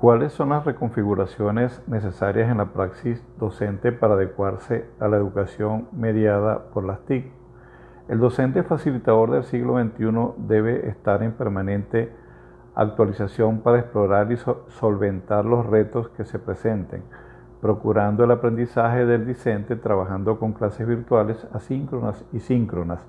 ¿Cuáles son las reconfiguraciones necesarias en la praxis docente para adecuarse a la educación mediada por las TIC? El docente facilitador del siglo XXI debe estar en permanente actualización para explorar y solventar los retos que se presenten, procurando el aprendizaje del discente trabajando con clases virtuales asíncronas y síncronas,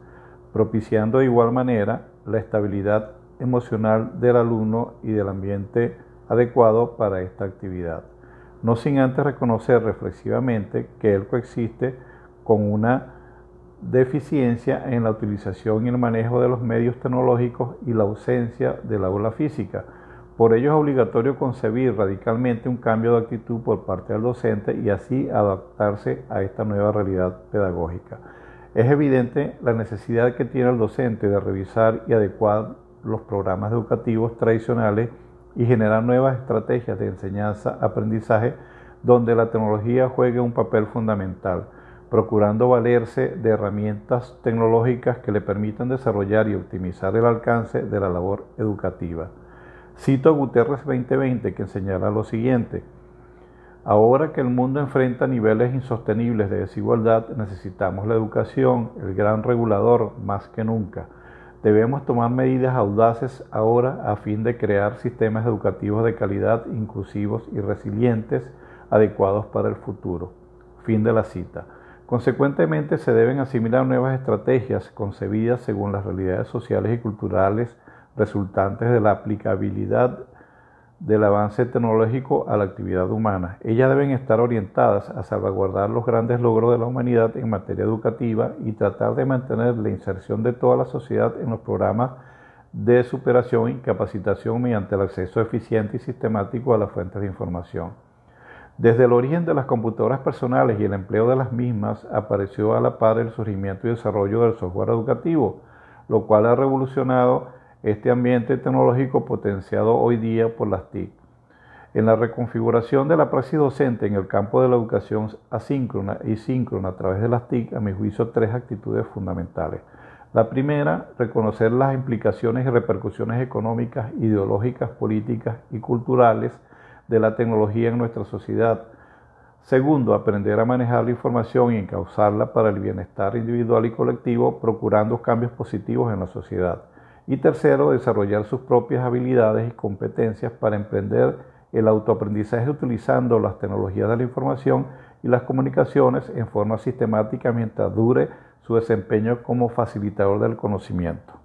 propiciando de igual manera la estabilidad emocional del alumno y del ambiente adecuado para esta actividad, no sin antes reconocer reflexivamente que él coexiste con una deficiencia en la utilización y el manejo de los medios tecnológicos y la ausencia del aula física. Por ello es obligatorio concebir radicalmente un cambio de actitud por parte del docente y así adaptarse a esta nueva realidad pedagógica. Es evidente la necesidad que tiene el docente de revisar y adecuar los programas educativos tradicionales y generar nuevas estrategias de enseñanza-aprendizaje donde la tecnología juegue un papel fundamental, procurando valerse de herramientas tecnológicas que le permitan desarrollar y optimizar el alcance de la labor educativa. Cito Guterres 2020 que señala lo siguiente, Ahora que el mundo enfrenta niveles insostenibles de desigualdad, necesitamos la educación, el gran regulador, más que nunca. Debemos tomar medidas audaces ahora a fin de crear sistemas educativos de calidad, inclusivos y resilientes, adecuados para el futuro. Fin de la cita. Consecuentemente, se deben asimilar nuevas estrategias concebidas según las realidades sociales y culturales resultantes de la aplicabilidad del avance tecnológico a la actividad humana. Ellas deben estar orientadas a salvaguardar los grandes logros de la humanidad en materia educativa y tratar de mantener la inserción de toda la sociedad en los programas de superación y capacitación mediante el acceso eficiente y sistemático a las fuentes de información. Desde el origen de las computadoras personales y el empleo de las mismas apareció a la par el surgimiento y desarrollo del software educativo, lo cual ha revolucionado este ambiente tecnológico potenciado hoy día por las TIC. En la reconfiguración de la praxis docente en el campo de la educación asíncrona y síncrona a través de las TIC, a mi juicio, tres actitudes fundamentales. La primera, reconocer las implicaciones y repercusiones económicas, ideológicas, políticas y culturales de la tecnología en nuestra sociedad. Segundo, aprender a manejar la información y encauzarla para el bienestar individual y colectivo, procurando cambios positivos en la sociedad. Y tercero, desarrollar sus propias habilidades y competencias para emprender el autoaprendizaje utilizando las tecnologías de la información y las comunicaciones en forma sistemática mientras dure su desempeño como facilitador del conocimiento.